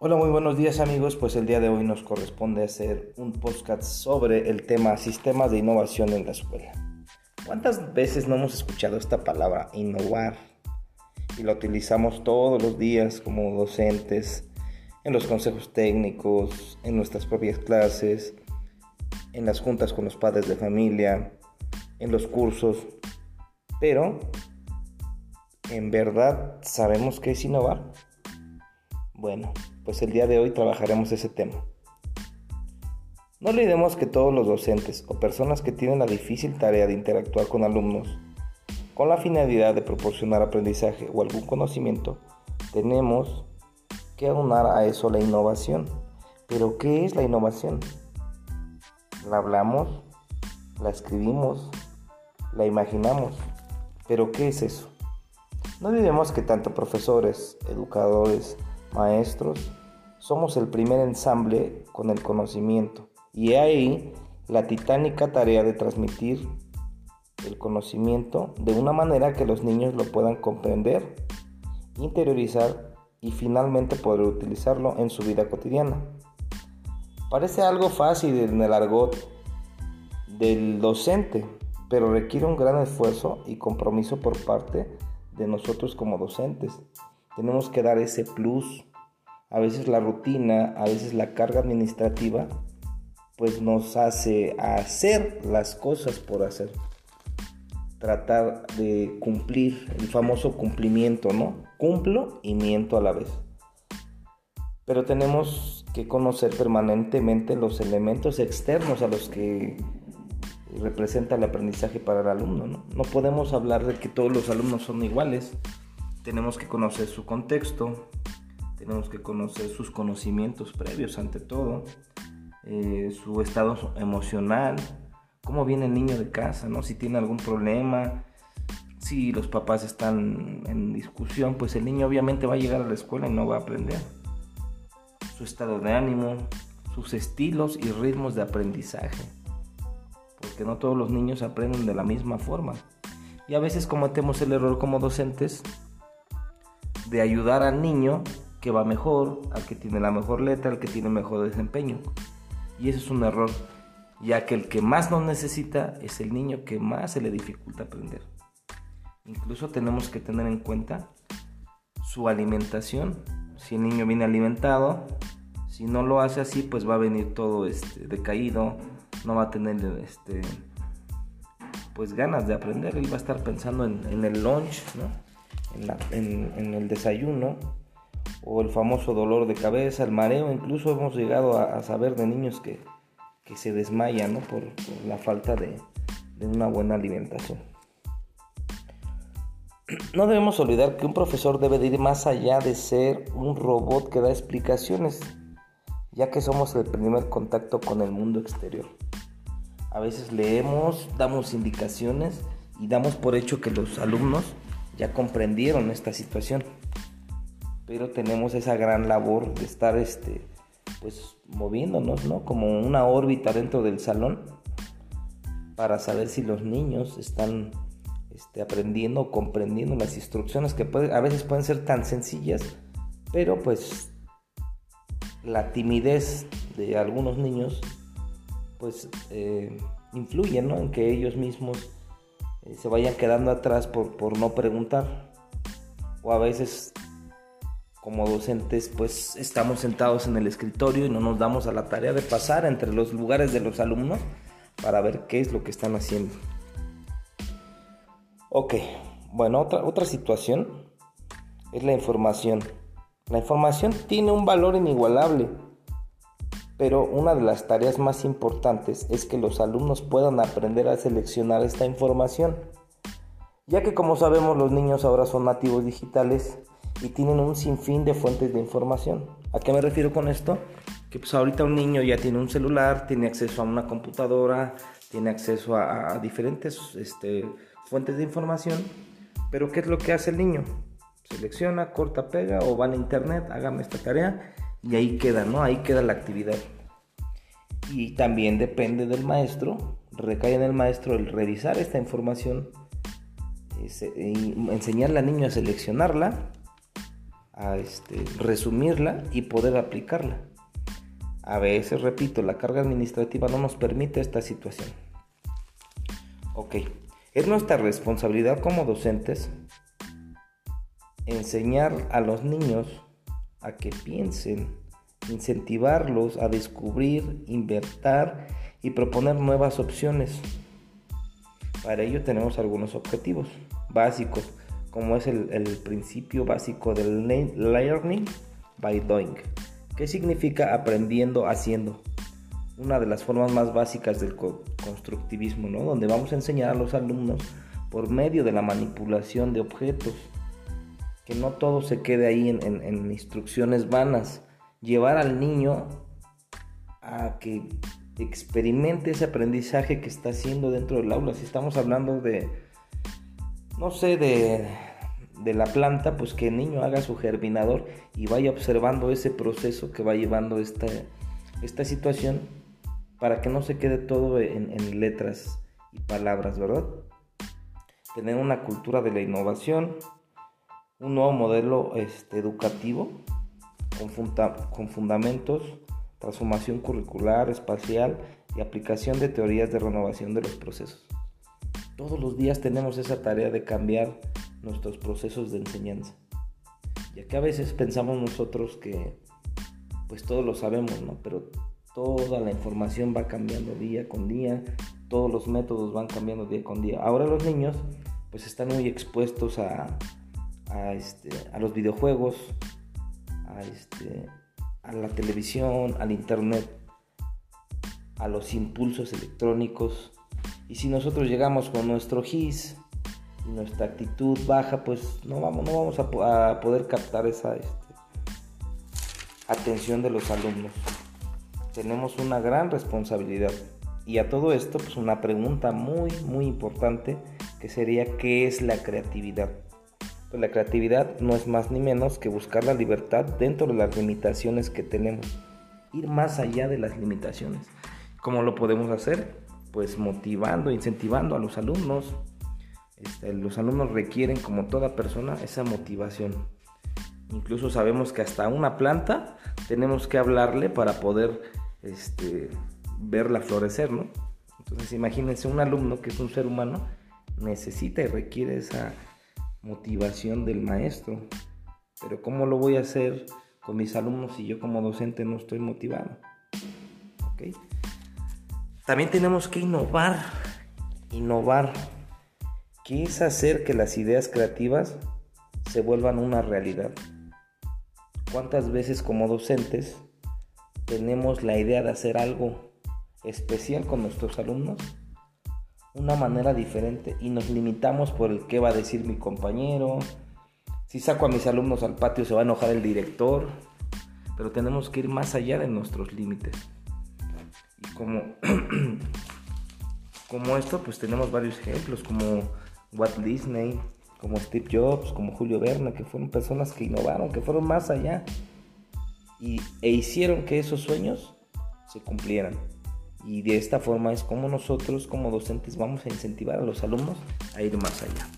Hola, muy buenos días amigos. Pues el día de hoy nos corresponde hacer un podcast sobre el tema sistemas de innovación en la escuela. ¿Cuántas veces no hemos escuchado esta palabra innovar? Y la utilizamos todos los días como docentes, en los consejos técnicos, en nuestras propias clases, en las juntas con los padres de familia, en los cursos. Pero, ¿en verdad sabemos qué es innovar? Bueno, pues el día de hoy trabajaremos ese tema. No olvidemos que todos los docentes o personas que tienen la difícil tarea de interactuar con alumnos con la finalidad de proporcionar aprendizaje o algún conocimiento, tenemos que aunar a eso la innovación. Pero ¿qué es la innovación? La hablamos, la escribimos, la imaginamos. Pero ¿qué es eso? No olvidemos que tanto profesores, educadores, maestros, somos el primer ensamble con el conocimiento y ahí la titánica tarea de transmitir el conocimiento de una manera que los niños lo puedan comprender, interiorizar y finalmente poder utilizarlo en su vida cotidiana. Parece algo fácil en el argot del docente, pero requiere un gran esfuerzo y compromiso por parte de nosotros como docentes. Tenemos que dar ese plus a veces la rutina, a veces la carga administrativa, pues nos hace hacer las cosas por hacer. Tratar de cumplir el famoso cumplimiento, ¿no? Cumplo y miento a la vez. Pero tenemos que conocer permanentemente los elementos externos a los que representa el aprendizaje para el alumno. ¿no? no podemos hablar de que todos los alumnos son iguales. Tenemos que conocer su contexto, tenemos que conocer sus conocimientos previos ante todo, eh, su estado emocional, cómo viene el niño de casa, ¿no? si tiene algún problema, si los papás están en discusión, pues el niño obviamente va a llegar a la escuela y no va a aprender. Su estado de ánimo, sus estilos y ritmos de aprendizaje, porque no todos los niños aprenden de la misma forma. Y a veces cometemos el error como docentes de ayudar al niño que va mejor, al que tiene la mejor letra, al que tiene mejor desempeño. Y eso es un error, ya que el que más nos necesita es el niño que más se le dificulta aprender. Incluso tenemos que tener en cuenta su alimentación. Si el niño viene alimentado, si no lo hace así, pues va a venir todo este, decaído, no va a tener este, pues ganas de aprender. Él va a estar pensando en, el lunch, en, el desayuno, o el famoso dolor de cabeza, el mareo, incluso hemos llegado a, saber de niños que, se desmayan por, la falta de, una buena alimentación. No debemos olvidar que un profesor debe de ir más allá de ser un robot que da explicaciones, ya que somos el primer contacto con el mundo exterior. A veces leemos, damos indicaciones y damos por hecho que los alumnos ya comprendieron esta situación pero tenemos esa gran labor de estar este, pues moviéndonos, ¿no? Como una órbita dentro del salón para saber si los niños están este, aprendiendo o comprendiendo las instrucciones que a veces pueden ser tan sencillas, pero pues la timidez de algunos niños pues eh, influye ¿no? en que ellos mismos se vayan quedando atrás por, por no preguntar o a veces como docentes pues estamos sentados en el escritorio y no nos damos a la tarea de pasar entre los lugares de los alumnos para ver qué es lo que están haciendo. Ok, bueno, otra, otra situación es la información. La información tiene un valor inigualable, pero una de las tareas más importantes es que los alumnos puedan aprender a seleccionar esta información, ya que como sabemos los niños ahora son nativos digitales y tienen un sinfín de fuentes de información. ¿A qué me refiero con esto? Que pues ahorita un niño ya tiene un celular, tiene acceso a una computadora, tiene acceso a, diferentes este, fuentes de información, pero ¿qué es lo que hace el niño? Selecciona, corta, pega o va a internet, hágame esta tarea y ahí queda, ¿no? Ahí queda la actividad. Y también depende del maestro, recae en el maestro el revisar esta información, enseñarle al niño a seleccionarla a este, resumirla y poder aplicarla. A veces, repito, la carga administrativa no nos permite esta situación. Ok, es nuestra responsabilidad como docentes enseñar a los niños a que piensen, incentivarlos a descubrir, invertir y proponer nuevas opciones. Para ello tenemos algunos objetivos básicos, como es el, principio básico del learning by doing, que significa aprendiendo haciendo. Una de las formas más básicas del constructivismo, ¿no? donde vamos a enseñar a los alumnos por medio de la manipulación de objetos, que no todo se quede ahí en instrucciones vanas, llevar al niño a que experimente ese aprendizaje que está haciendo dentro del aula. Si estamos hablando de, no sé, de, de la planta, pues que el niño haga su germinador y vaya observando ese proceso que va llevando esta, esta situación para que no se quede todo en, en letras y palabras, ¿verdad? Tener una cultura de la innovación, un nuevo modelo este, educativo con, con fundamentos transformación curricular, espacial y aplicación de teorías de renovación de los procesos. Todos los días tenemos esa tarea de cambiar nuestros procesos de enseñanza, ya que a veces pensamos nosotros que pues todo lo sabemos, ¿no? Pero toda la información va cambiando día con día, todos los métodos van cambiando día con día. Ahora los niños pues están muy expuestos a, a, este, a los videojuegos, a, este, a la televisión, al internet, a los impulsos electrónicos. Y si nosotros llegamos con nuestro GIS y nuestra actitud baja, pues no vamos, no vamos a, poder captar esa este, atención de los alumnos. Tenemos una gran responsabilidad. Y a todo esto, pues una pregunta muy, muy importante que sería ¿qué es la creatividad? Pues la creatividad no es más ni menos que buscar la libertad dentro de las limitaciones que tenemos. Ir más allá de las limitaciones. ¿Cómo lo podemos hacer? Pues motivando, incentivando a los alumnos. Este, los alumnos requieren, como toda persona, esa motivación. Incluso sabemos que hasta una planta tenemos que hablarle para poder este, verla florecer, ¿no? Entonces imagínense un alumno que es un ser humano necesita y requiere esa motivación del maestro. Pero ¿cómo lo voy a hacer con mis alumnos si yo como docente no estoy motivado? También tenemos que innovar. Innovar. ¿Qué es hacer que las ideas creativas se vuelvan una realidad? ¿Cuántas veces como docentes tenemos la idea de hacer algo especial con nuestros alumnos una manera diferente y nos limitamos por el que va a decir mi compañero. Si saco a mis alumnos al patio se va a enojar el director, pero tenemos que ir más allá de nuestros límites. Y como, como esto, pues tenemos varios ejemplos, como Walt Disney, como Steve Jobs, como Julio Verne, que fueron personas que innovaron, que fueron más allá y, e hicieron que esos sueños se cumplieran. Y de esta forma es como nosotros como docentes vamos a incentivar a los alumnos a ir más allá.